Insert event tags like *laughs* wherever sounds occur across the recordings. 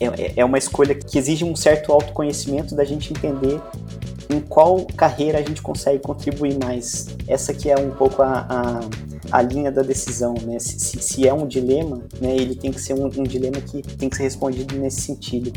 É, é, é uma escolha que exige um certo autoconhecimento da gente entender em qual carreira a gente consegue contribuir mais. Essa que é um pouco a, a, a linha da decisão, né? Se, se, se, é um dilema, né, ele tem que ser um, um dilema que tem que ser respondido nesse sentido.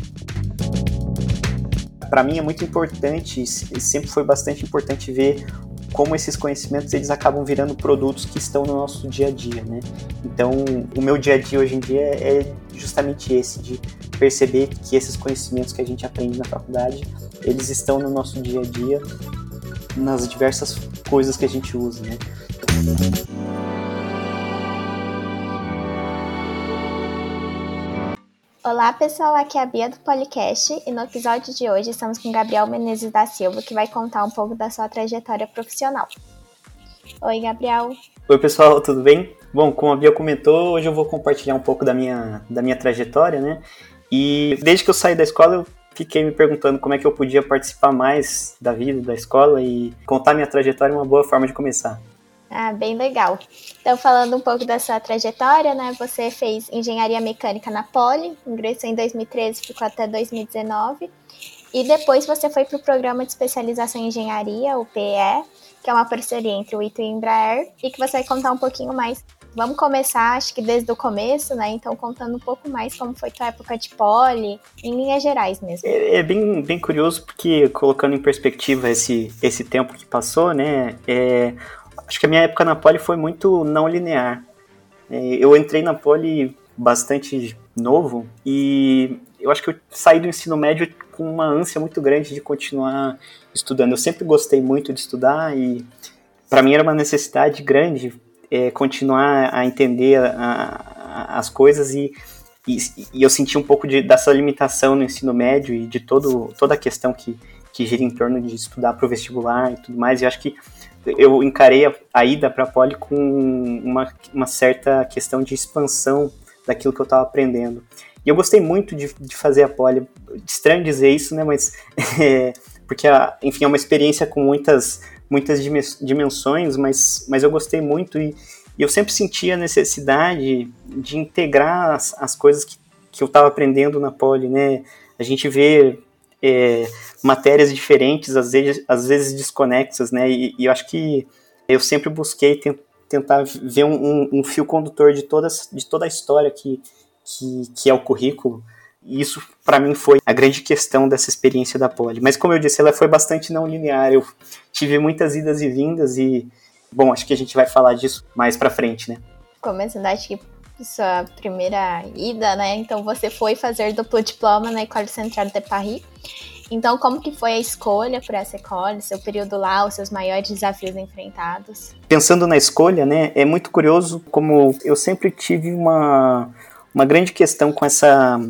Para mim é muito importante, sempre foi bastante importante ver como esses conhecimentos eles acabam virando produtos que estão no nosso dia a dia, né? Então, o meu dia a dia hoje em dia é justamente esse de perceber que esses conhecimentos que a gente aprende na faculdade, eles estão no nosso dia a dia, nas diversas coisas que a gente usa, né? Olá pessoal, aqui é a Bia do Policast e no episódio de hoje estamos com Gabriel Menezes da Silva, que vai contar um pouco da sua trajetória profissional. Oi, Gabriel. Oi pessoal, *laughs* tudo bem? Bom, como a Bia comentou, hoje eu vou compartilhar um pouco da minha, da minha trajetória, né? E desde que eu saí da escola, eu fiquei me perguntando como é que eu podia participar mais da vida da escola e contar minha trajetória é uma boa forma de começar. Ah, bem legal. Então, falando um pouco da sua trajetória, né? Você fez engenharia mecânica na Poli, ingressou em 2013, ficou até 2019. E depois você foi para o programa de especialização em engenharia, o PE, que é uma parceria entre o ITU e o Embraer, e que você vai contar um pouquinho mais. Vamos começar, acho que desde o começo, né? Então, contando um pouco mais como foi tua época de poli, em linhas gerais mesmo. É, é bem, bem curioso, porque colocando em perspectiva esse, esse tempo que passou, né? É, acho que a minha época na Poli foi muito não linear. É, eu entrei na Poli bastante novo e eu acho que eu saí do ensino médio com uma ânsia muito grande de continuar estudando. Eu sempre gostei muito de estudar e para mim era uma necessidade grande é, continuar a entender a, a, as coisas e, e, e, eu senti um pouco de, dessa limitação no ensino médio e de todo, toda a questão que, que gira em torno de estudar para o vestibular e tudo mais. E eu acho que eu encarei a, a ida para a Poli com uma, uma certa questão de expansão daquilo que eu estava aprendendo. E eu gostei muito de, de fazer a Poli. Estranho dizer isso, né? Mas *laughs* é, porque, a, enfim, é uma experiência com muitas muitas dimensões, mas, mas eu gostei muito e, e eu sempre senti a necessidade de integrar as, as coisas que, que eu estava aprendendo na Poli, né? A gente vê é, matérias diferentes, às vezes, às vezes desconexas, né? E, e eu acho que eu sempre busquei tentar ver um, um, um, fio condutor de toda, de toda a história que, que, que é o currículo. E isso, para mim, foi a grande questão dessa experiência da Poli. Mas, como eu disse, ela foi bastante não linear. Eu tive muitas idas e vindas e, bom, acho que a gente vai falar disso mais para frente, né? Começando, acho que sua primeira ida, né? Então você foi fazer duplo diploma na École Centrale de Paris. Então, como que foi a escolha por essa escola, seu período lá, os seus maiores desafios enfrentados? Pensando na escolha, né, é muito curioso como eu sempre tive uma, uma grande questão com essa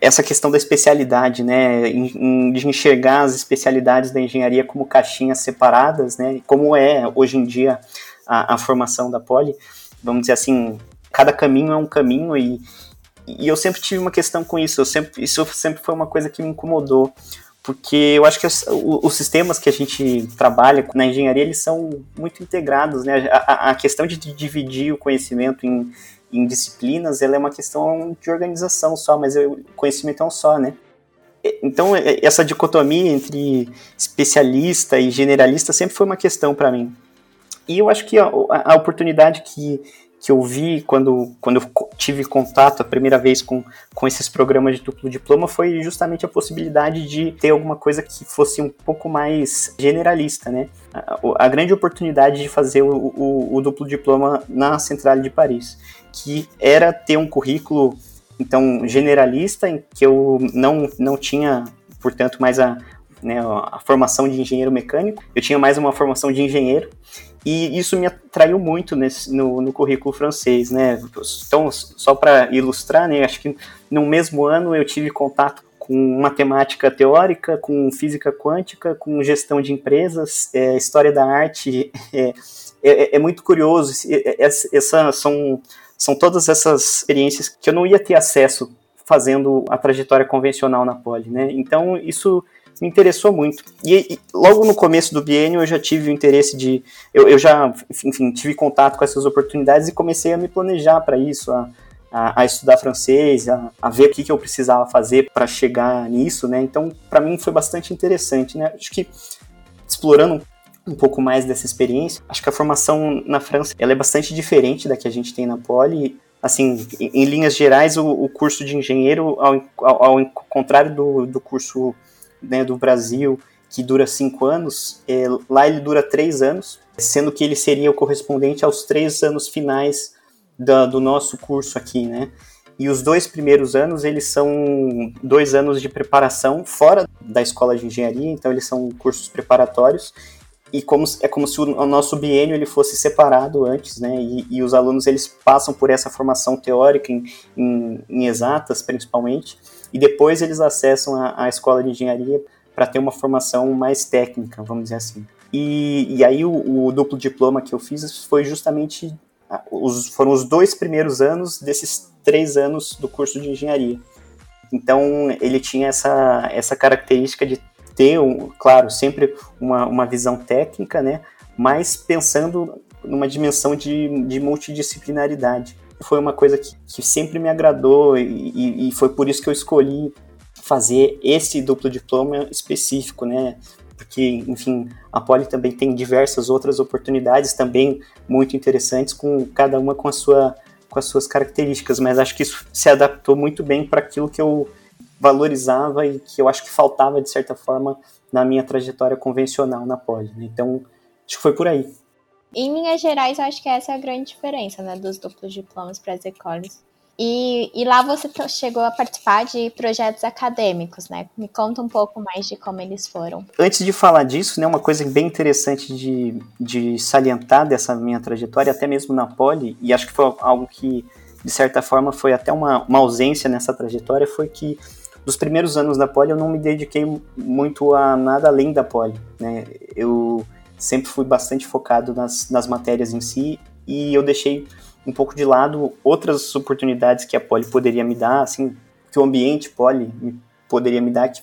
essa questão da especialidade, né, de enxergar as especialidades da engenharia como caixinhas separadas, né, como é hoje em dia a, a formação da Poli, vamos dizer assim, cada caminho é um caminho e, e eu sempre tive uma questão com isso, eu sempre, isso sempre foi uma coisa que me incomodou, porque eu acho que os, os sistemas que a gente trabalha na engenharia, eles são muito integrados, né, a, a questão de dividir o conhecimento em, em disciplinas, ela é uma questão de organização só, mas o conhecimento é um só, né. Então, essa dicotomia entre especialista e generalista sempre foi uma questão para mim. E eu acho que a, a oportunidade que que eu vi quando, quando eu tive contato a primeira vez com, com esses programas de duplo diploma foi justamente a possibilidade de ter alguma coisa que fosse um pouco mais generalista, né? A, a grande oportunidade de fazer o, o, o duplo diploma na Centrale de Paris, que era ter um currículo então generalista em que eu não, não tinha portanto mais a, né, a formação de engenheiro mecânico, eu tinha mais uma formação de engenheiro, e isso me atraiu muito nesse, no, no currículo francês, né? Então, só para ilustrar, né, acho que no mesmo ano eu tive contato com matemática teórica, com física quântica, com gestão de empresas, é, história da arte, *laughs* é, é, é muito curioso. Essa, são, são todas essas experiências que eu não ia ter acesso fazendo a trajetória convencional na Poli, né? Então isso me interessou muito. E, e, logo no começo do biênio eu já tive o interesse de. Eu, eu já, enfim, tive contato com essas oportunidades e comecei a me planejar para isso, a, a, a, estudar francês, a, a, ver o que, que eu precisava fazer para chegar nisso, né? Então, para mim foi bastante interessante, né? Acho que explorando um pouco mais dessa experiência, acho que a formação na França ela é bastante diferente da que a gente tem na Poli assim, em, linhas gerais, o, o, curso de engenheiro, ao, ao, ao contrário do, do curso né, do Brasil, que dura cinco anos, é, lá ele dura três anos, sendo que ele seria o correspondente aos três anos finais da, do nosso curso aqui, né? E os dois primeiros anos, eles são dois anos de preparação fora da escola de engenharia, então eles são cursos preparatórios, e como, é como se o, nosso biênio ele fosse separado antes, né? E, e, os alunos eles passam por essa formação teórica em, em, em exatas, principalmente, e depois eles acessam a, a escola de engenharia para ter uma formação mais técnica, vamos dizer assim. E, e aí o, o, duplo diploma que eu fiz foi justamente os, foram os dois primeiros anos desses três anos do curso de engenharia. Então ele tinha essa, essa característica de ter, um, claro, sempre uma, uma visão técnica, né? Mas pensando numa dimensão de, de multidisciplinaridade. Foi uma coisa que, que sempre me agradou e, e foi por isso que eu escolhi fazer esse duplo diploma específico, né? Porque, enfim, a Poli também tem diversas outras oportunidades também muito interessantes, com cada uma com a sua com as suas características, mas acho que isso se adaptou muito bem para aquilo que eu valorizava e que eu acho que faltava, de certa forma, na minha trajetória convencional na Poli. Né? Então, acho que foi por aí. Em linhas gerais, eu acho que essa é a grande diferença né, dos duplos diplomas para as escolas. E, e, lá você chegou a participar de projetos acadêmicos, né? Me conta um pouco mais de como eles foram. Antes de falar disso, né, uma coisa bem interessante de, de salientar dessa minha trajetória, até mesmo na Poli, e acho que foi algo que, de certa forma, foi até uma, uma ausência nessa trajetória, foi que dos primeiros anos da Poli eu não me dediquei muito a nada além da Poli, né? Eu sempre fui bastante focado nas, nas matérias em si e eu deixei um pouco de lado outras oportunidades que a Poli poderia me dar, assim, que o ambiente Poli poderia me dar, que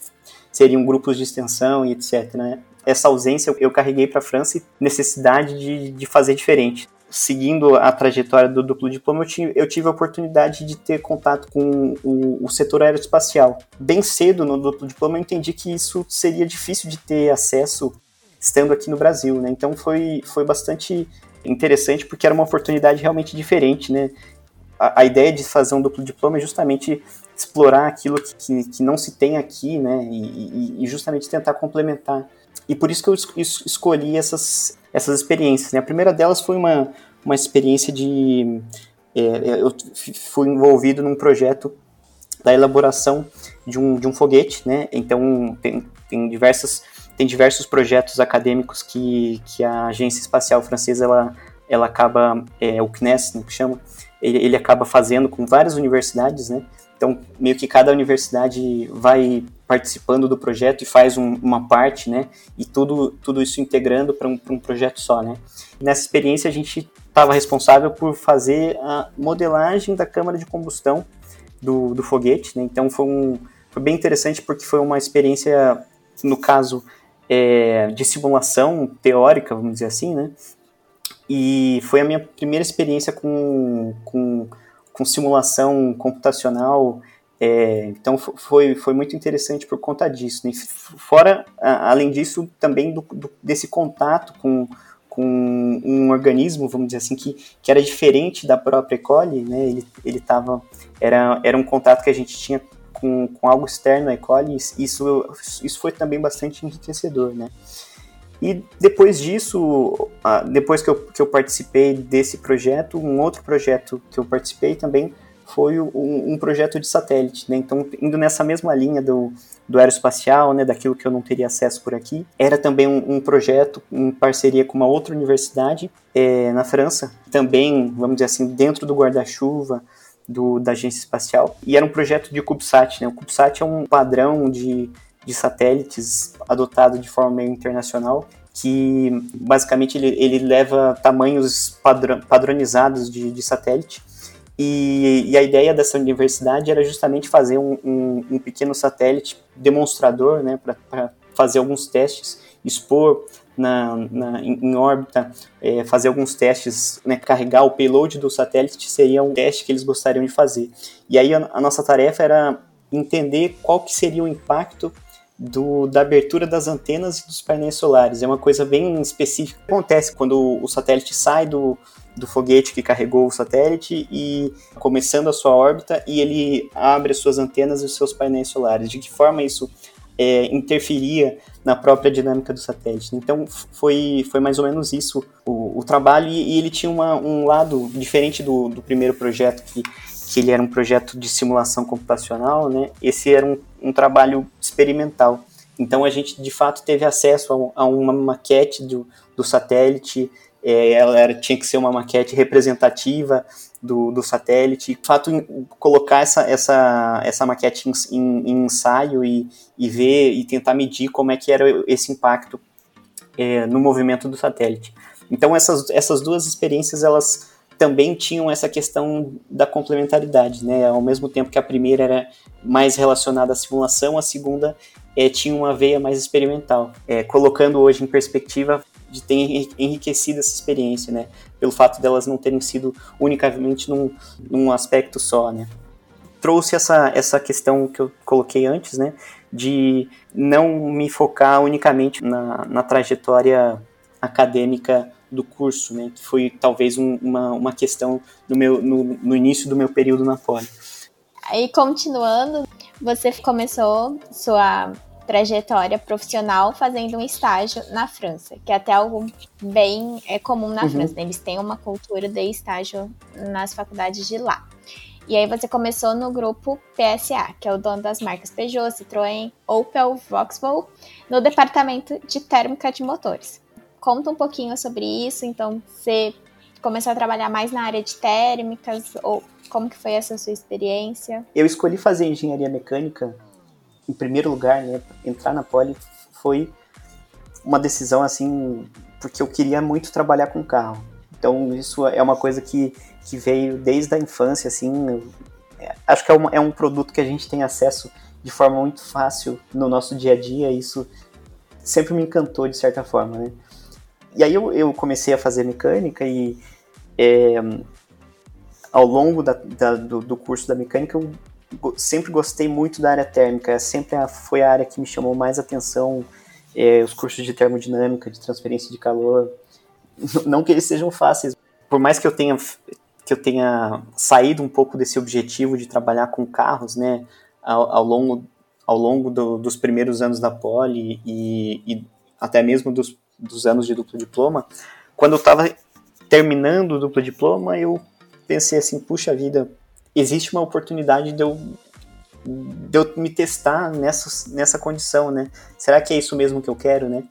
seriam grupos de extensão e etc, né? Essa ausência eu carreguei para a França e necessidade de, de fazer diferente seguindo a trajetória do duplo diploma, eu tive, eu tive a oportunidade de ter contato com o, o, setor aeroespacial. Bem cedo no duplo diploma, eu entendi que isso seria difícil de ter acesso estando aqui no Brasil, né? Então foi, foi bastante interessante porque era uma oportunidade realmente diferente, né? A, a ideia de fazer um duplo diploma é justamente explorar aquilo que, que, que não se tem aqui, né? E, e, e justamente tentar complementar e por isso que eu escolhi essas, essas experiências. Né? A primeira delas foi uma, uma experiência de. É, eu fui envolvido num projeto da elaboração de um, de um foguete, né? Então tem, tem, diversas, tem diversos projetos acadêmicos que, que a Agência Espacial Francesa ela, ela acaba, é, o CNES, né, que chama, ele, ele acaba fazendo com várias universidades, né? Então, meio que cada universidade vai participando do projeto e faz um, uma parte, né? E tudo, tudo isso integrando para um, um projeto só, né? Nessa experiência, a gente estava responsável por fazer a modelagem da câmara de combustão do, do foguete, né? Então, foi, um, foi bem interessante porque foi uma experiência, no caso, é, de simulação teórica, vamos dizer assim, né? E foi a minha primeira experiência com, com com simulação computacional. É, então foi, foi muito interessante por conta disso. Né? Fora, além disso, também do, do, desse contato com, com um organismo, vamos dizer assim, que, que era diferente da própria Ecole, né? Ele, ele era, era um contato que a gente tinha com, com algo externo à Ecole, isso, isso foi também bastante enriquecedor, né? E depois disso, depois que eu, que eu participei desse projeto, um outro projeto que eu participei também foi um, um projeto de satélite, né? Então, indo nessa mesma linha do, do aeroespacial, né, daquilo que eu não teria acesso por aqui, era também um, um projeto em parceria com uma outra universidade é, na França, também, vamos dizer assim, dentro do guarda-chuva do, da agência espacial, e era um projeto de CubeSat, né? O CubeSat é um padrão de de satélites adotado de forma meio internacional, que basicamente ele, ele leva tamanhos padr padronizados de, de satélite. E, e, a ideia dessa universidade era justamente fazer um, um, um pequeno satélite demonstrador, né, fazer alguns testes, expor na, na em, em, órbita, é, fazer alguns testes, né, carregar o payload do satélite seria um teste que eles gostariam de fazer. E aí a, a nossa tarefa era entender qual que seria o impacto do, da abertura das antenas e dos painéis solares. É uma coisa bem específica. Acontece quando o satélite sai do, do foguete que carregou o satélite e começando a sua órbita e ele abre as suas antenas e os seus painéis solares. De que forma isso é, interferia na própria dinâmica do satélite. Então foi, foi mais ou menos isso o, o trabalho e, ele tinha uma, um lado diferente do, do primeiro projeto que, que ele era um projeto de simulação computacional, né? Esse era um, um trabalho experimental. Então a gente de fato teve acesso a, a uma maquete do, do satélite. É, ela era, tinha que ser uma maquete representativa do, do satélite. De fato, colocar essa, essa, essa maquete em, em, em, ensaio e, e ver e tentar medir como é que era esse impacto é, no movimento do satélite. Então, essas, essas duas experiências, elas também tinham essa questão da complementaridade, né? Ao mesmo tempo que a primeira era mais relacionada à simulação, a segunda é, tinha uma veia mais experimental. É, colocando hoje em perspectiva, de ter enriquecido essa experiência, né? Pelo fato delas não terem sido unicamente num, num aspecto só, né? Trouxe essa, essa questão que eu coloquei antes, né? De não me focar unicamente na, na trajetória acadêmica do curso, né? Que foi talvez um, uma, uma questão no, meu, no, no início do meu período na Poli. Aí, continuando, você começou sua trajetória profissional fazendo um estágio na França, que é até algo bem é comum na uhum. França. Né? Eles têm uma cultura de estágio nas faculdades de lá. E aí você começou no grupo PSA, que é o dono das marcas Peugeot, Citroën, Opel, Vauxhall, no departamento de térmica de motores. Conta um pouquinho sobre isso, então você começou a trabalhar mais na área de térmicas ou como que foi essa sua experiência? Eu escolhi fazer engenharia mecânica em primeiro lugar, né, entrar na Poli foi uma decisão assim, porque eu queria muito trabalhar com carro. Então isso é uma coisa que, que veio desde a infância, assim. É, acho que é um, é um produto que a gente tem acesso de forma muito fácil no nosso dia a dia. Isso sempre me encantou de certa forma, né? E aí eu, eu comecei a fazer mecânica e é, ao longo da, da, do, do, curso da mecânica eu sempre gostei muito da área térmica, sempre foi a área que me chamou mais atenção, é, os cursos de termodinâmica, de transferência de calor, não que eles sejam fáceis, por mais que eu tenha que eu tenha saído um pouco desse objetivo de trabalhar com carros, né, ao, ao longo ao longo do, dos primeiros anos da Poli e, e até mesmo dos, dos anos de duplo diploma, quando eu estava terminando o duplo diploma, eu pensei assim, puxa vida, existe uma oportunidade de eu, de eu me testar nessa, nessa condição, né? Será que é isso mesmo que eu quero, né?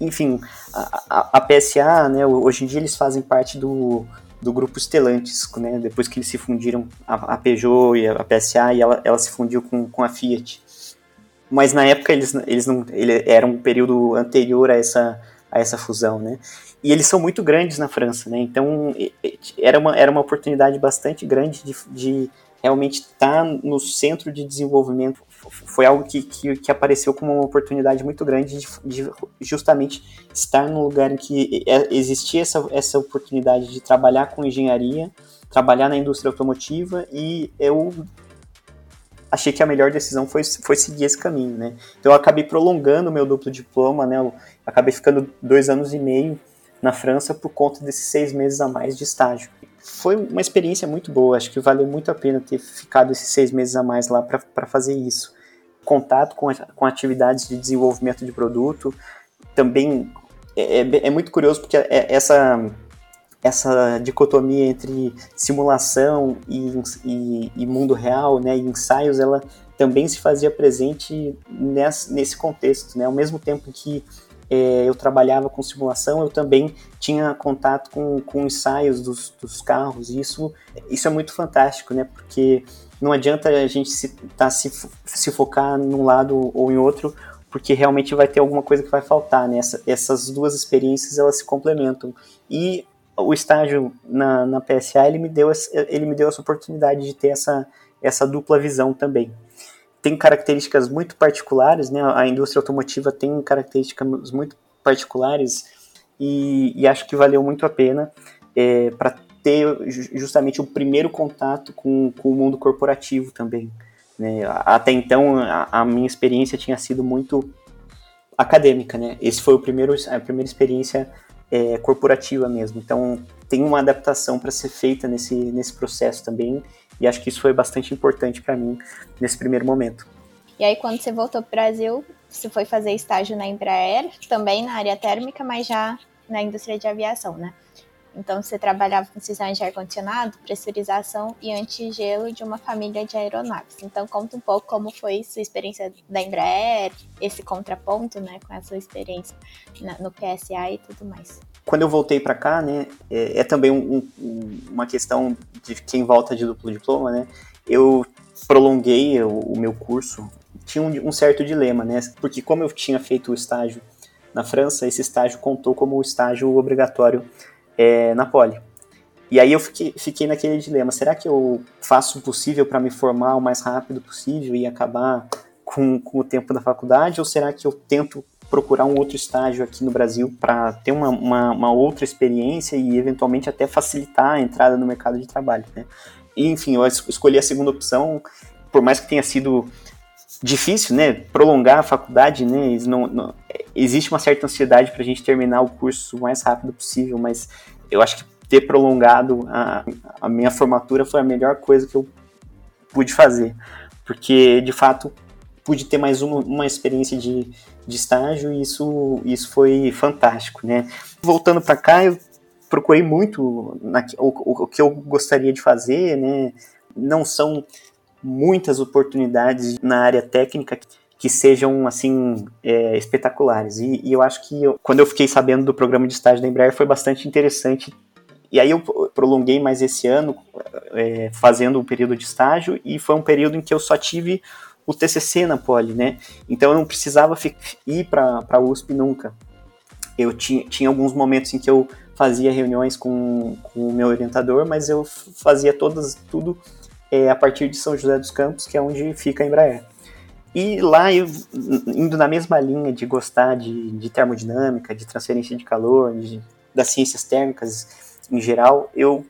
Enfim, a, a, a PSA, né, hoje em dia eles fazem parte do, do grupo Stellantis, né, depois que eles se fundiram, a, a Peugeot e a, PSA, e ela, ela se fundiu com, com a Fiat. Mas na época eles, eles não, ele era um período anterior a essa, a essa fusão, né? E eles são muito grandes na França, né? Então era uma, era uma oportunidade bastante grande de, de realmente estar no centro de desenvolvimento. Foi algo que, que, que apareceu como uma oportunidade muito grande de, de, justamente estar no lugar em que é, existia essa, essa oportunidade de trabalhar com engenharia, trabalhar na indústria automotiva e eu achei que a melhor decisão foi, foi seguir esse caminho, né? Então eu acabei prolongando o meu duplo diploma, né? Acabei ficando dois anos e meio na França por conta desses seis meses a mais de estágio. Foi uma experiência muito boa, acho que valeu muito a pena ter ficado esses seis meses a mais lá para fazer isso. Contato com, com atividades de desenvolvimento de produto, também é, é, é muito curioso porque é, essa, essa dicotomia entre simulação e, e, e, mundo real, né, e ensaios, ela também se fazia presente nesse, nesse contexto, né, ao mesmo tempo que é, eu trabalhava com simulação, eu também tinha contato com, com ensaios dos, dos carros, e isso, isso é muito fantástico, né? Porque não adianta a gente se, tá, se, se focar num lado ou em outro, porque realmente vai ter alguma coisa que vai faltar, né? Essa, essas duas experiências, elas se complementam. E o estágio na, na PSA, ele me, deu, ele me deu essa oportunidade de ter essa, essa dupla visão também tem características muito particulares, né? A indústria automotiva tem características muito particulares e, e acho que valeu muito a pena é, para ter justamente o primeiro contato com, com o mundo corporativo também. Né? Até então, a, a, minha experiência tinha sido muito acadêmica, né? Esse foi o primeiro, a primeira experiência é, corporativa mesmo. Então, tem uma adaptação para ser feita nesse, nesse processo também, e acho que isso foi bastante importante para mim nesse primeiro momento. E aí, quando você voltou para o Brasil, você foi fazer estágio na Embraer, também na área térmica, mas já na indústria de aviação, né? Então, você trabalhava com sistemas de ar-condicionado, pressurização e antigelo de uma família de aeronaves. Então, conta um pouco como foi sua experiência da Embraer, esse contraponto, né, com a sua experiência na, no PSA e tudo mais. Quando eu voltei para cá, né, é, é também um, um, uma questão de quem volta de duplo diploma, né, eu prolonguei o, o meu curso, tinha um, um certo dilema, né, porque como eu tinha feito o estágio na França, esse estágio contou como estágio obrigatório é, na Poli. E aí eu fiquei, fiquei naquele dilema: será que eu faço o possível para me formar o mais rápido possível e acabar com, com o tempo da faculdade? Ou será que eu tento procurar um outro estágio aqui no Brasil para ter uma, uma, uma, outra experiência e eventualmente até facilitar a entrada no mercado de trabalho? Né? E, enfim, eu escolhi a segunda opção, por mais que tenha sido difícil, né? Prolongar a faculdade, né? Não, não, existe uma certa ansiedade para a gente terminar o curso o mais rápido possível, mas eu acho que ter prolongado a, a minha formatura foi a melhor coisa que eu pude fazer, porque de fato pude ter mais uma, uma experiência de, de estágio e isso, isso foi fantástico, né? Voltando para cá, eu procurei muito na, o, o que eu gostaria de fazer, né? Não são muitas oportunidades na área técnica que sejam assim é, espetaculares. E, e, eu acho que eu, quando eu fiquei sabendo do programa de estágio da Embraer foi bastante interessante. E aí eu prolonguei mais esse ano é, fazendo um período de estágio e foi um período em que eu só tive o TCC na Poli, né? Então eu não precisava ir para a USP nunca. Eu tinha, tinha alguns momentos em que eu fazia reuniões com, com o meu orientador, mas eu fazia todas tudo é, a partir de São José dos Campos, que é onde fica a Embraer. E lá, eu, indo na mesma linha de gostar de, de termodinâmica, de transferência de calor, de, das ciências térmicas em geral, eu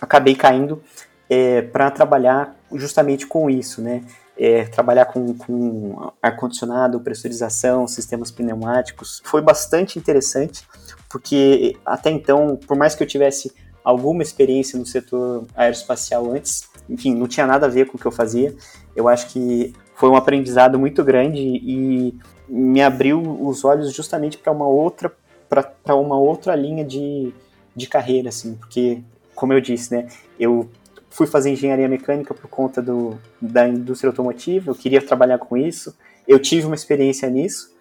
acabei caindo é, para trabalhar justamente com isso, né? É, trabalhar com, com ar-condicionado, pressurização, sistemas pneumáticos. Foi bastante interessante, porque até então, por mais que eu tivesse alguma experiência no setor aeroespacial antes, enfim, não tinha nada a ver com o que eu fazia. Eu acho que foi um aprendizado muito grande e me abriu os olhos justamente para uma outra para uma outra linha de, de carreira, assim, porque, como eu disse, né, eu fui fazer engenharia mecânica por conta do, da indústria automotiva, eu queria trabalhar com isso, eu tive uma experiência nisso,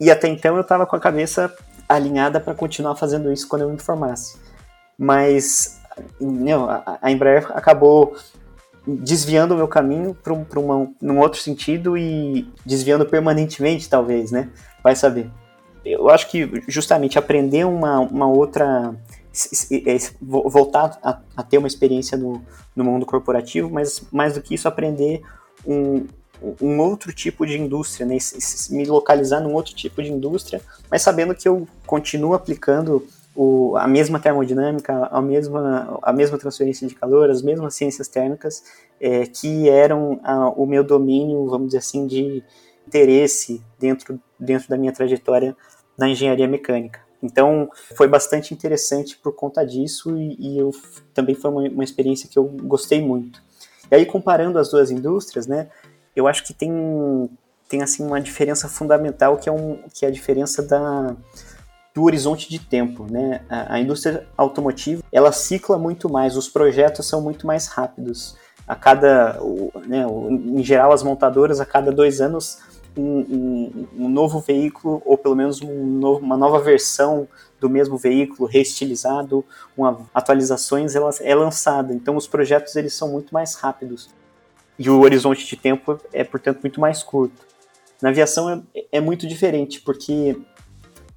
e até então eu estava com a cabeça alinhada para continuar fazendo isso quando eu me formasse. Mas não, a, a Embraer acabou desviando o meu caminho para um, um outro sentido e desviando permanentemente, talvez, né? Vai saber. Eu acho que justamente aprender uma, uma outra. voltar a, a ter uma experiência no, no mundo corporativo, mas mais do que isso, aprender um, um outro tipo de indústria, né? me localizar num outro tipo de indústria, mas sabendo que eu continuo aplicando o, a mesma termodinâmica, a mesma, a mesma transferência de calor, as mesmas ciências térmicas, é, que eram a, o meu domínio, vamos dizer assim, de interesse dentro, dentro da minha trajetória na engenharia mecânica. Então, foi bastante interessante por conta disso e, e eu, também foi uma, uma, experiência que eu gostei muito. E aí, comparando as duas indústrias, né, eu acho que tem, tem assim, uma diferença fundamental, que é, um, que é a diferença da, do horizonte de tempo, né? A, a, indústria automotiva, ela cicla muito mais, os projetos são muito mais rápidos. A cada, né, em geral, as montadoras, a cada dois anos, um, um, um novo veículo, ou pelo menos um novo, uma nova versão do mesmo veículo, reestilizado, uma, atualizações, ela é lançada. Então, os projetos, eles são muito mais rápidos. E o horizonte de tempo é, portanto, muito mais curto. Na aviação é, é muito diferente, porque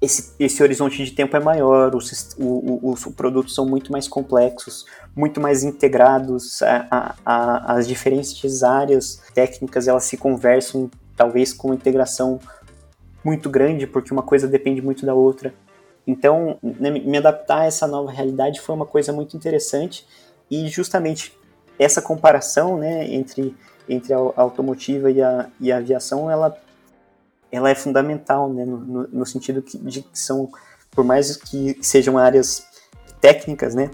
esse, esse horizonte de tempo é maior, os, os produtos são muito mais complexos, muito mais integrados, a, a, a, as diferentes áreas técnicas elas se conversam, talvez com integração muito grande, porque uma coisa depende muito da outra. Então, né, me adaptar a essa nova realidade foi uma coisa muito interessante e justamente essa comparação né, entre, entre a automotiva e a, e a aviação, ela ela é fundamental, né, no, no sentido que, de que são, por mais que sejam áreas técnicas, né,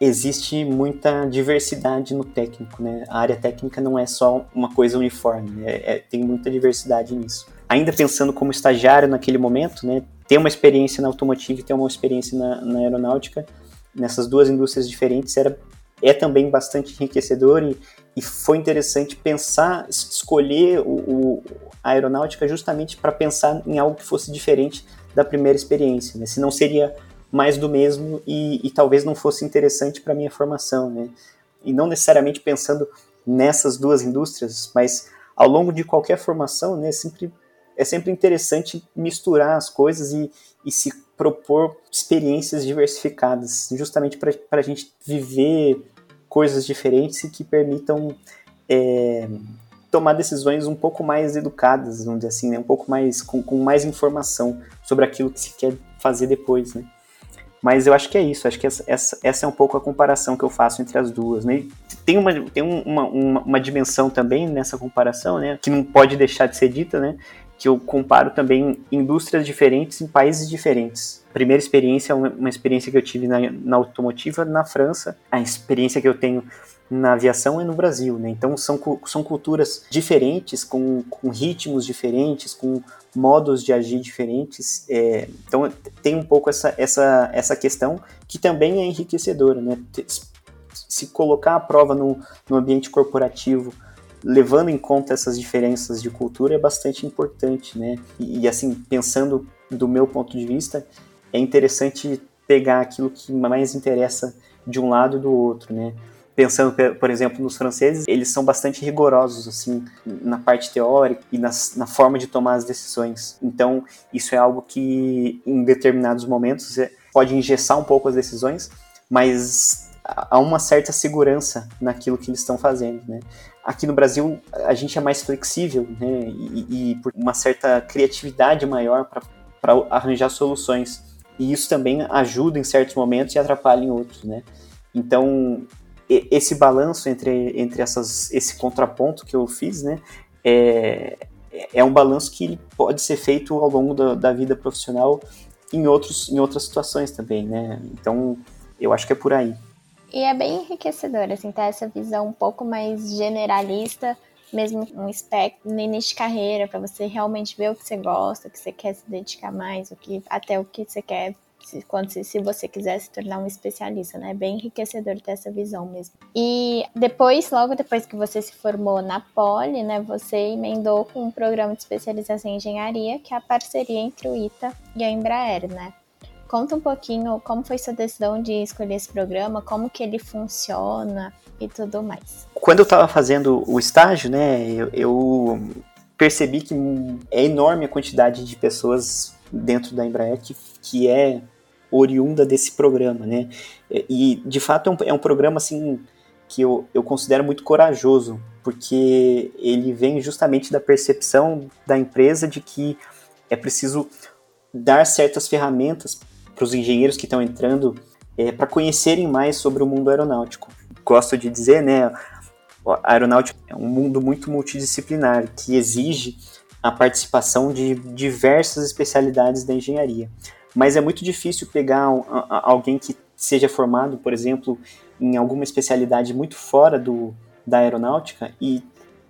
existe muita diversidade no técnico, né, a área técnica não é só uma coisa uniforme, né, é, tem muita diversidade nisso. Ainda pensando como estagiário naquele momento, né, ter uma experiência na automotiva e ter uma experiência na, na aeronáutica, nessas duas indústrias diferentes, era, é também bastante enriquecedor e, e foi interessante pensar, escolher o, o a aeronáutica justamente para pensar em algo que fosse diferente da primeira experiência, né? não seria mais do mesmo e, e talvez não fosse interessante para minha formação, né? E não necessariamente pensando nessas duas indústrias, mas ao longo de qualquer formação, né, sempre, é sempre interessante misturar as coisas e, e se propor experiências diversificadas, justamente para a gente viver coisas diferentes e que permitam é, tomar decisões um pouco mais educadas, vamos dizer assim, né? um pouco mais com, com, mais informação sobre aquilo que se quer fazer depois, né? Mas eu acho que é isso, acho que essa, essa, essa é um pouco a comparação que eu faço entre as duas, né? Tem uma, tem uma, uma, uma dimensão também nessa comparação, né? Que não pode deixar de ser dita, né? que eu comparo também indústrias diferentes em países diferentes. A primeira experiência é uma, uma experiência que eu tive na, na automotiva na França, a experiência que eu tenho na aviação é no Brasil, né? Então são, são culturas diferentes, com, com ritmos diferentes, com modos de agir diferentes. É, então tem um pouco essa, essa, essa questão que também é enriquecedora, né? Se colocar a prova no, no ambiente corporativo, levando em conta essas diferenças de cultura, é bastante importante, né? E, e assim, pensando do meu ponto de vista, é interessante pegar aquilo que mais interessa de um lado e do outro, né? Pensando, por exemplo, nos franceses, eles são bastante rigorosos, assim, na parte teórica e nas, na forma de tomar as decisões. Então, isso é algo que, em determinados momentos, é, pode engessar um pouco as decisões, mas há uma certa segurança naquilo que eles estão fazendo, né? Aqui no Brasil, a gente é mais flexível, né? E, e por uma certa criatividade maior para arranjar soluções. E isso também ajuda em certos momentos e atrapalha em outros, né? Então, esse balanço entre, entre essas, esse contraponto que eu fiz, né, é, é um balanço que pode ser feito ao longo da, da vida profissional em, outros, em outras situações também, né? Então, eu acho que é por aí. E é bem enriquecedor, assim, ter essa visão um pouco mais generalista, mesmo um espectro no início de carreira, para você realmente ver o que você gosta, o que você quer se dedicar mais, o que, até o que você quer se, quando, se, se você quiser se tornar um especialista, né? É bem enriquecedor ter essa visão mesmo. E depois, logo depois que você se formou na Poli, né? Você emendou com um programa de especialização em engenharia, que é a parceria entre o ITA e a Embraer, né? Conta um pouquinho como foi sua decisão de escolher esse programa, como que ele funciona e tudo mais. Quando eu estava fazendo o estágio, né, eu, eu percebi que é enorme a quantidade de pessoas dentro da Embraer que, que é oriunda desse programa, né? E de fato é um, é um programa assim que eu, eu considero muito corajoso, porque ele vem justamente da percepção da empresa de que é preciso dar certas ferramentas para os engenheiros que estão entrando é, para conhecerem mais sobre o mundo aeronáutico. Gosto de dizer, né? A aeronáutica é um mundo muito multidisciplinar que exige a participação de diversas especialidades da engenharia mas é muito difícil pegar alguém que seja formado, por exemplo, em alguma especialidade muito fora do, da aeronáutica e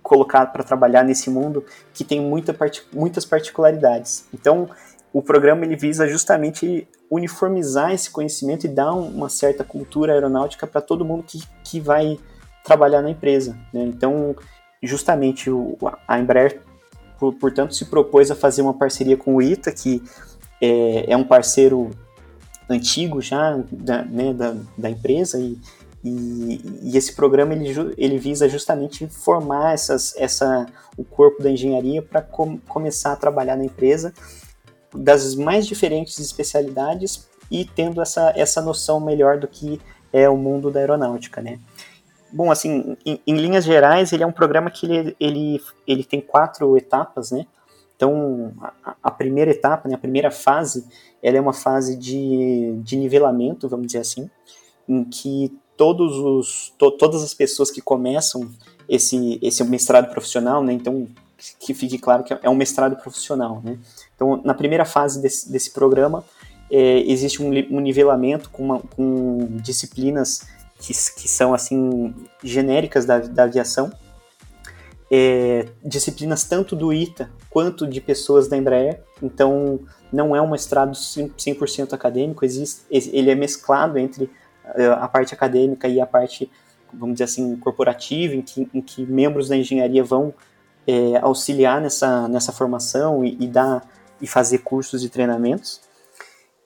colocar para trabalhar nesse mundo que tem muita muitas particularidades. Então, o programa ele visa justamente uniformizar esse conhecimento e dar uma certa cultura aeronáutica para todo mundo que, que vai trabalhar na empresa. Né? Então, justamente o, a Embraer, portanto, se propôs a fazer uma parceria com o ITA, que é, é um parceiro antigo já da, né, da, da empresa e, e, e, esse programa ele, ele visa justamente formar essas, essa, o corpo da engenharia para com, começar a trabalhar na empresa das mais diferentes especialidades e tendo essa, essa noção melhor do que é o mundo da aeronáutica, né? Bom, assim, em, em linhas gerais, ele é um programa que ele, ele, ele tem quatro etapas, né? Então, a, a, primeira etapa, né, a primeira fase, ela é uma fase de, de nivelamento, vamos dizer assim, em que todos os, to, todas as pessoas que começam esse, esse mestrado profissional, né, então que fique claro que é um mestrado profissional, né? Então, na primeira fase desse, desse programa, é, existe um, um nivelamento com, uma, com disciplinas que, que, são, assim, genéricas da, da aviação, é, disciplinas tanto do ITA quanto de pessoas da Embraer, então não é um mestrado 100% acadêmico, existe, ele é mesclado entre é, a parte acadêmica e a parte, vamos dizer assim, corporativa, em que, em que membros da engenharia vão é, auxiliar nessa, nessa formação e, e, dar, e fazer cursos e treinamentos.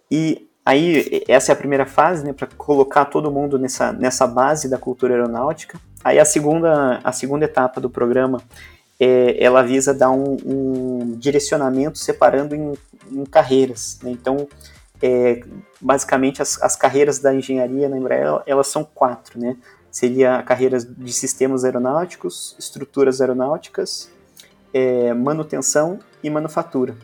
E aí, essa é a primeira fase, né, para colocar todo mundo nessa, nessa base da cultura aeronáutica. Aí a segunda, a segunda etapa do programa, é, ela visa dar um, um direcionamento separando em, em carreiras. Né? Então, é, basicamente, as, as carreiras da engenharia na Embraer, elas são quatro, né? Seria carreiras de sistemas aeronáuticos, estruturas aeronáuticas, é, manutenção e manufatura.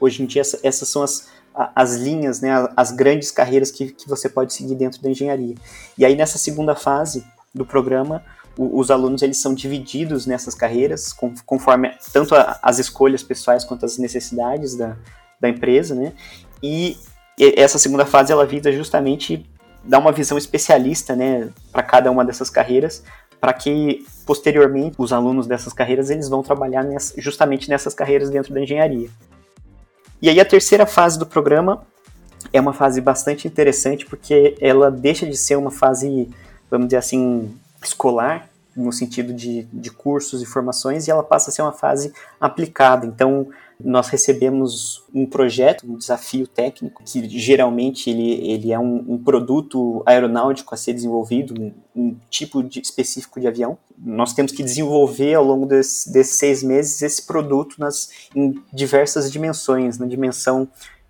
Hoje em dia, essa, essas são as, as linhas, né, as grandes carreiras que, que você pode seguir dentro da engenharia. E aí, nessa segunda fase do programa, o, os alunos eles são divididos nessas carreiras, com, conforme tanto a, as escolhas pessoais quanto as necessidades da, da empresa, né? E essa segunda fase ela visa justamente dar uma visão especialista, né, para cada uma dessas carreiras, para que posteriormente os alunos dessas carreiras eles vão trabalhar nessa, justamente nessas carreiras dentro da engenharia. E aí a terceira fase do programa é uma fase bastante interessante porque ela deixa de ser uma fase, vamos dizer assim, escolar no sentido de, de cursos e formações e ela passa a ser uma fase aplicada. Então nós recebemos um projeto, um desafio técnico, que geralmente ele, ele é um, um produto aeronáutico a ser desenvolvido, um, um tipo de, específico de avião. Nós temos que desenvolver ao longo desse, desses seis meses esse produto nas, em diversas dimensões, na dimensão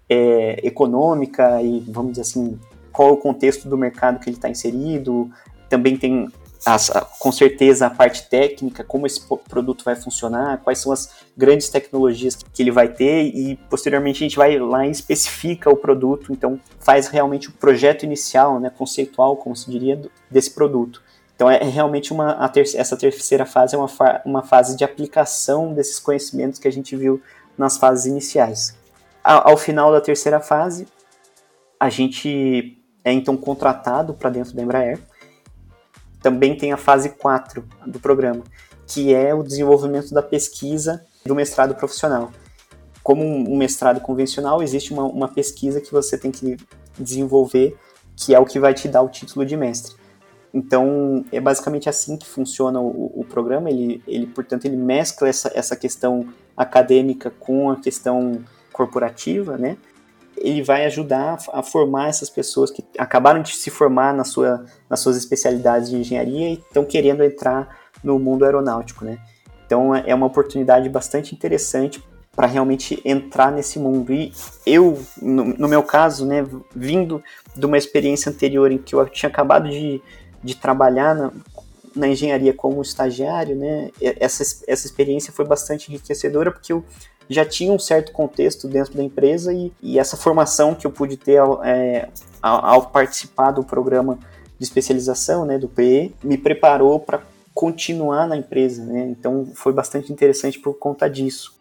é, econômica e, vamos dizer assim, qual o contexto do mercado que ele está inserido, também tem as, com certeza a parte técnica, como esse produto vai funcionar, quais são as grandes tecnologias que ele vai ter e posteriormente a gente vai lá e especifica o produto, então faz realmente o projeto inicial, né, conceitual, como se diria, desse produto. Então é, é realmente uma ter essa terceira fase é uma, fa uma fase de aplicação desses conhecimentos que a gente viu nas fases iniciais. Ao final da terceira fase, a gente é então contratado para dentro da Embraer também tem a fase 4 do programa, que é o desenvolvimento da pesquisa do mestrado profissional. Como um mestrado convencional, existe uma, uma pesquisa que você tem que desenvolver, que é o que vai te dar o título de mestre. Então, é basicamente assim que funciona o, o, programa. Ele, ele, portanto, ele mescla essa, essa questão acadêmica com a questão corporativa, né? Ele vai ajudar a formar essas pessoas que acabaram de se formar na sua, nas suas especialidades de engenharia e estão querendo entrar no mundo aeronáutico, né? Então é uma oportunidade bastante interessante para realmente entrar nesse mundo. E eu, no, no, meu caso, né, vindo de uma experiência anterior em que eu tinha acabado de, de trabalhar na, na engenharia como estagiário, né, essa, essa experiência foi bastante enriquecedora porque eu já tinha um certo contexto dentro da empresa e, e essa formação que eu pude ter é, ao, ao, participar do programa de especialização, né, do PE, me preparou para continuar na empresa, né? Então foi bastante interessante por conta disso.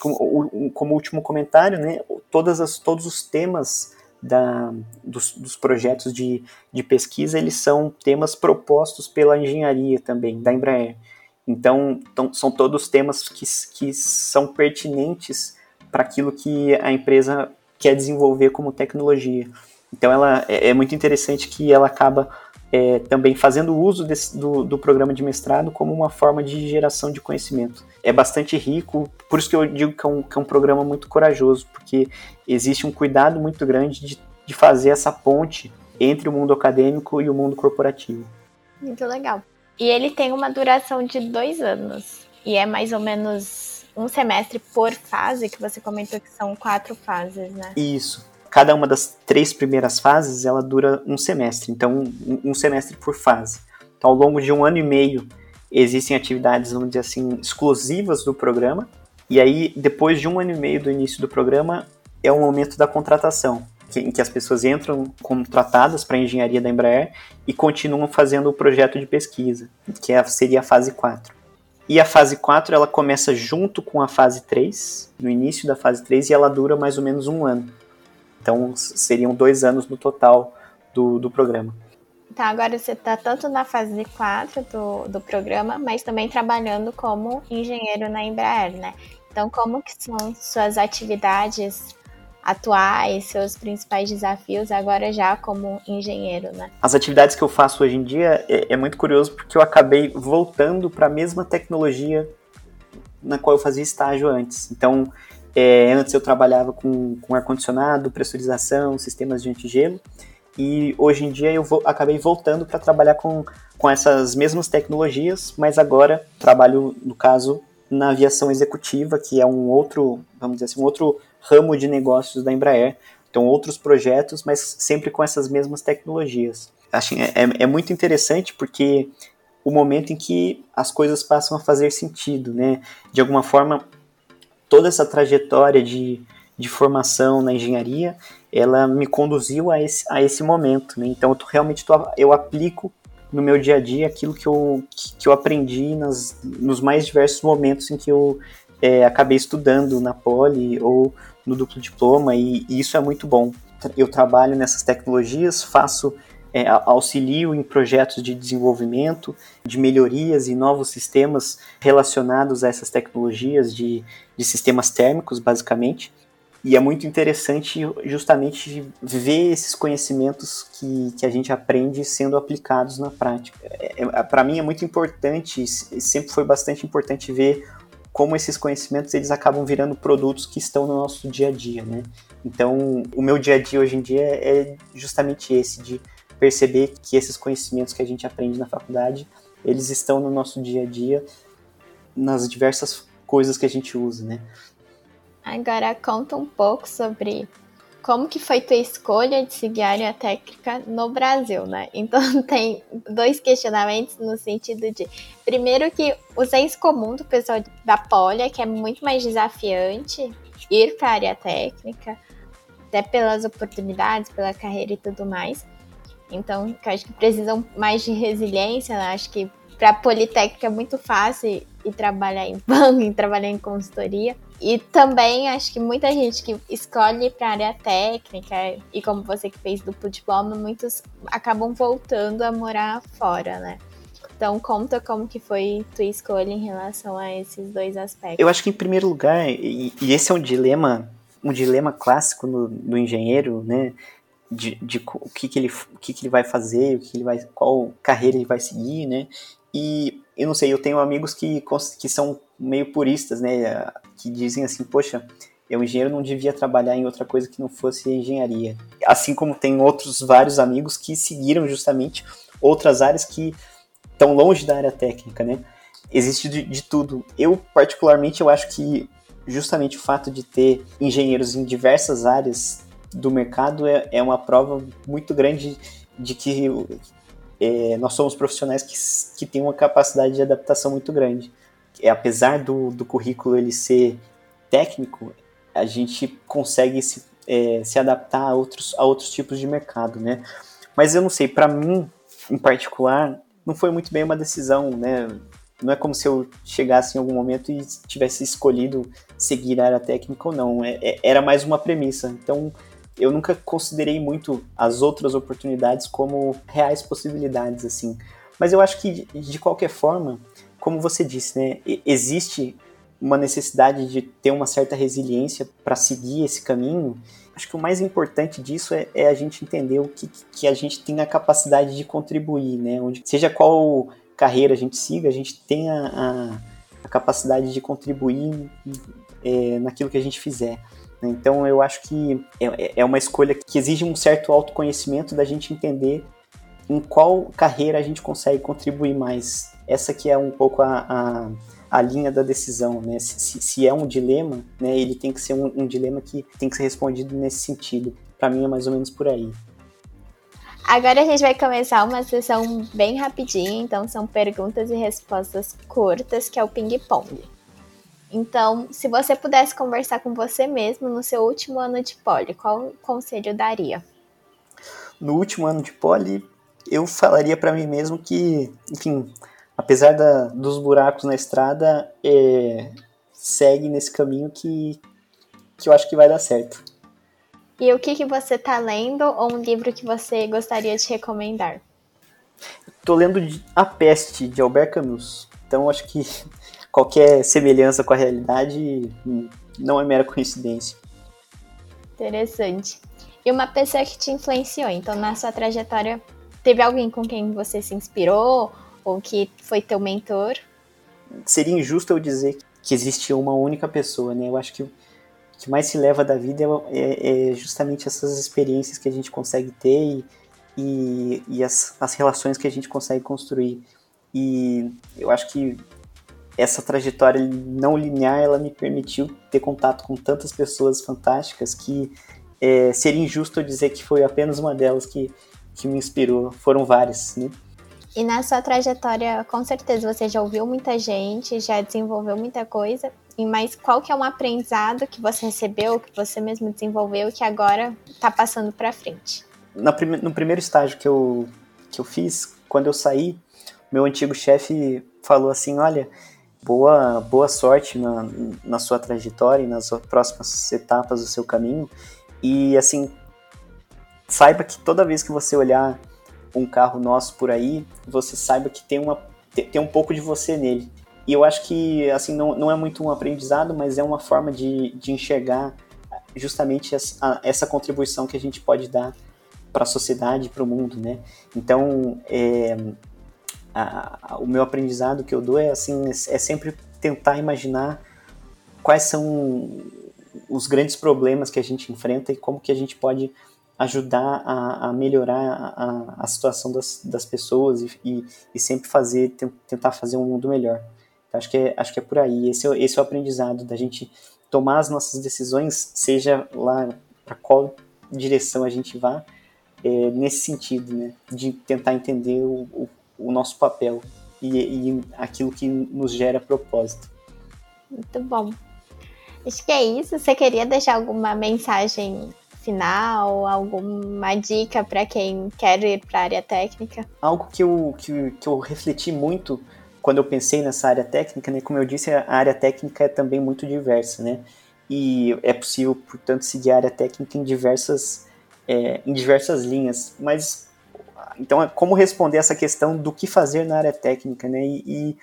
Como, como último comentário, né, todas as, todos os temas da, dos, dos, projetos de, de pesquisa, eles são temas propostos pela engenharia também, da Embraer. Então, então são todos temas que, que são pertinentes para aquilo que a empresa quer desenvolver como tecnologia. Então, ela é, é muito interessante que ela acaba é, também fazendo uso desse, do, do programa de mestrado como uma forma de geração de conhecimento. É bastante rico, por isso que eu digo que é um, que é um programa muito corajoso, porque existe um cuidado muito grande de, de fazer essa ponte entre o mundo acadêmico e o mundo corporativo. Muito legal. E ele tem uma duração de dois anos. E é mais ou menos um semestre por fase, que você comentou que são quatro fases, né? Isso. Cada uma das três primeiras fases, ela dura um semestre. Então, um, um semestre por fase. Então, ao longo de um ano e meio, existem atividades, vamos dizer assim, exclusivas do programa. E aí, depois de um ano e meio do início do programa, é o momento da contratação, em que as pessoas entram contratadas para a engenharia da Embraer e continuam fazendo o projeto de pesquisa, que é, seria a fase 4. E a fase 4 ela começa junto com a fase 3, no início da fase 3, e ela dura mais ou menos um ano. Então seriam dois anos no total do, do programa. Então agora você está tanto na fase 4 do, do programa, mas também trabalhando como engenheiro na Embraer, né? Então como que são suas atividades atuais, seus principais desafios agora já como engenheiro, né? As atividades que eu faço hoje em dia é, é muito curioso porque eu acabei voltando para a mesma tecnologia na qual eu fazia estágio antes. Então, é, antes eu trabalhava com, com ar-condicionado, pressurização, sistemas de antigelo, e hoje em dia eu vou, acabei voltando para trabalhar com, com essas mesmas tecnologias, mas agora trabalho, no caso, na aviação executiva, que é um outro, vamos dizer assim, um outro ramo de negócios da Embraer. Então, outros projetos, mas sempre com essas mesmas tecnologias. Acho é, é, é muito interessante porque o momento em que as coisas passam a fazer sentido, né? De alguma forma, toda essa trajetória de, de formação na engenharia, ela me conduziu a esse, a esse momento, né? Então, eu tô, realmente tô, eu aplico no meu dia a dia aquilo que eu, que, que eu aprendi nas, nos mais diversos momentos em que eu é, acabei estudando na Poli ou no duplo diploma e, e isso é muito bom. Eu trabalho nessas tecnologias, faço é, auxilio em projetos de desenvolvimento, de melhorias e novos sistemas relacionados a essas tecnologias de, de sistemas térmicos, basicamente. E é muito interessante justamente ver esses conhecimentos que, que a gente aprende sendo aplicados na prática. É, é, Para mim é muito importante, sempre foi bastante importante ver como esses conhecimentos eles acabam virando produtos que estão no nosso dia a dia, né? Então, o meu dia a dia hoje em dia é justamente esse de perceber que esses conhecimentos que a gente aprende na faculdade, eles estão no nosso dia a dia nas diversas coisas que a gente usa, né? Agora conta um pouco sobre como que foi tua escolha de seguir a área técnica no Brasil, né? *laughs* Então tem dois questionamentos no sentido de, primeiro que o senso comum do pessoal da Polia, que é muito mais desafiante ir para a área técnica, até pelas oportunidades, pela carreira e tudo mais. Então, acho que precisam mais de resiliência, né? Acho que para a Politécnica é muito fácil ir trabalhar em *laughs* banco, trabalhar em consultoria. E também acho que muita gente que escolhe para área técnica, e como você que fez duplo diploma, muitos acabam voltando a morar fora, né? Então conta como que foi tua escolha em relação a esses dois aspectos. Eu acho que em primeiro lugar, e, e esse é um dilema, um dilema clássico no, no engenheiro, né? De, de, o, que, que, ele, o que, que ele vai fazer, o que ele vai, qual carreira ele vai seguir, né? E eu não sei, eu tenho amigos que, que são meio puristas, né? Que dizem assim, poxa, eu engenheiro não devia trabalhar em outra coisa que não fosse engenharia. Assim como tem outros vários amigos que seguiram justamente outras áreas que estão longe da área técnica, né? Existe de, de tudo. Eu, particularmente, eu acho que justamente o fato de ter engenheiros em diversas áreas do mercado é, é uma prova muito grande de que é, nós somos profissionais que, que têm uma capacidade de adaptação muito grande. É, apesar do, do currículo ele ser técnico, a gente consegue se, é, se adaptar a outros, a outros tipos de mercado, né? Mas eu não sei, para mim, em particular, não foi muito bem uma decisão, né? Não é como se eu chegasse em algum momento e tivesse escolhido seguir a área técnica ou não. É, é, era mais uma premissa. Então, eu nunca considerei muito as outras oportunidades como reais possibilidades, assim. Mas eu acho que, de qualquer forma, como você disse, né, existe uma necessidade de ter uma certa resiliência para seguir esse caminho. Acho que o mais importante disso é, é, a gente entender o que, que a gente tem a capacidade de contribuir, né? Onde, seja qual carreira a gente siga, a gente tem a, a, a capacidade de contribuir é, naquilo que a gente fizer. Então eu acho que é, é uma escolha que exige um certo autoconhecimento da gente entender em qual carreira a gente consegue contribuir mais. Essa que é um pouco a, a, a linha da decisão, né? Se, se, é um dilema, né, ele tem que ser um, um dilema que tem que ser respondido nesse sentido. Para mim é mais ou menos por aí. Agora a gente vai começar uma sessão bem rapidinha, então são perguntas e respostas curtas, que é o ping-pong. Então, se você pudesse conversar com você mesmo no seu último ano de poli, qual conselho daria? No último ano de poli, eu falaria para mim mesmo que, enfim, apesar da, dos buracos na estrada, é, segue nesse caminho que, que eu acho que vai dar certo. E o que, que você está lendo ou um livro que você gostaria de recomendar? Estou lendo A Peste, de Albert Camus. Então acho que *laughs* qualquer semelhança com a realidade não é mera coincidência. Interessante. E uma pessoa que te influenciou? Então, na sua trajetória, teve alguém com quem você se inspirou ou que foi teu mentor? Seria injusto eu dizer que existe uma única pessoa, né? Eu acho que que mais se leva da vida é, é, é, justamente essas experiências que a gente consegue ter e, e, e as, as relações que a gente consegue construir. E eu acho que essa trajetória não linear ela me permitiu ter contato com tantas pessoas fantásticas que é, seria injusto dizer que foi apenas uma delas que, que me inspirou. Foram várias, né? E na sua trajetória, com certeza você já ouviu muita gente, já desenvolveu muita coisa, mas qual que é um aprendizado que você recebeu, que você mesmo desenvolveu, que agora está passando para frente? Prime no primeiro estágio que eu, que eu fiz, quando eu saí, meu antigo chefe falou assim, olha, boa, boa sorte na, na sua trajetória e nas próximas etapas do seu caminho, e assim, saiba que toda vez que você olhar um carro nosso por aí, você saiba que tem, uma, tem um pouco de você nele. E eu acho que, assim, não, não é muito um aprendizado, mas é uma forma de, de enxergar justamente essa, essa contribuição que a gente pode dar para a sociedade, para o mundo, né? Então, é, a, a, o meu aprendizado que eu dou é, assim, é sempre tentar imaginar quais são os grandes problemas que a gente enfrenta e como que a gente pode ajudar a, a melhorar a, a, situação das, das pessoas e, e, e, sempre fazer, tentar fazer um mundo melhor. Então, acho que é, acho que é por aí. Esse é, esse é o aprendizado da gente tomar as nossas decisões, seja lá para qual direção a gente vá, é, nesse sentido, né, de tentar entender o, o, o nosso papel e, e aquilo que nos gera propósito. Muito bom. Acho que é isso. Você queria deixar alguma mensagem final, alguma dica para quem quer ir para a área técnica? Algo que eu, que, que eu refleti muito quando eu pensei nessa área técnica, né? Como eu disse, a área técnica é também muito diversa, né? E é possível, portanto, seguir a área técnica em diversas, é, em diversas linhas. Mas, então, é como responder essa questão do que fazer na área técnica, né? E, e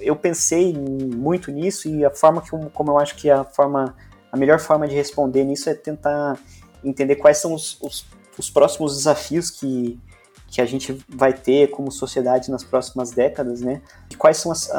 eu pensei muito nisso e a forma que, como eu acho que a forma melhor forma de responder nisso é tentar entender quais são os, os, os próximos desafios que, que a gente vai ter como sociedade nas próximas décadas, né? E quais são as,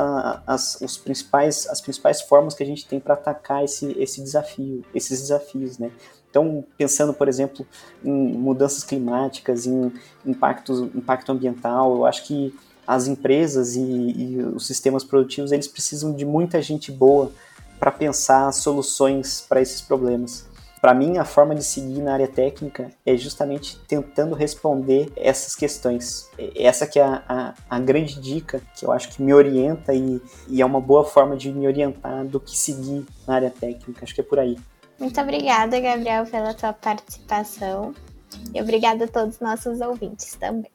as, os principais, as principais formas que a gente tem para atacar esse, esse desafio, esses desafios, né? Então, pensando, por exemplo, em mudanças climáticas, em impactos, impacto ambiental, eu acho que as empresas e, e os sistemas produtivos, eles precisam de muita gente boa para pensar soluções para esses problemas. Para mim, a forma de seguir na área técnica é justamente tentando responder essas questões. Essa que é a, a, a grande dica que eu acho que me orienta e, e, é uma boa forma de me orientar do que seguir na área técnica. Acho que é por aí. Muito obrigada, Gabriel, pela tua participação. E obrigada a todos os nossos ouvintes também.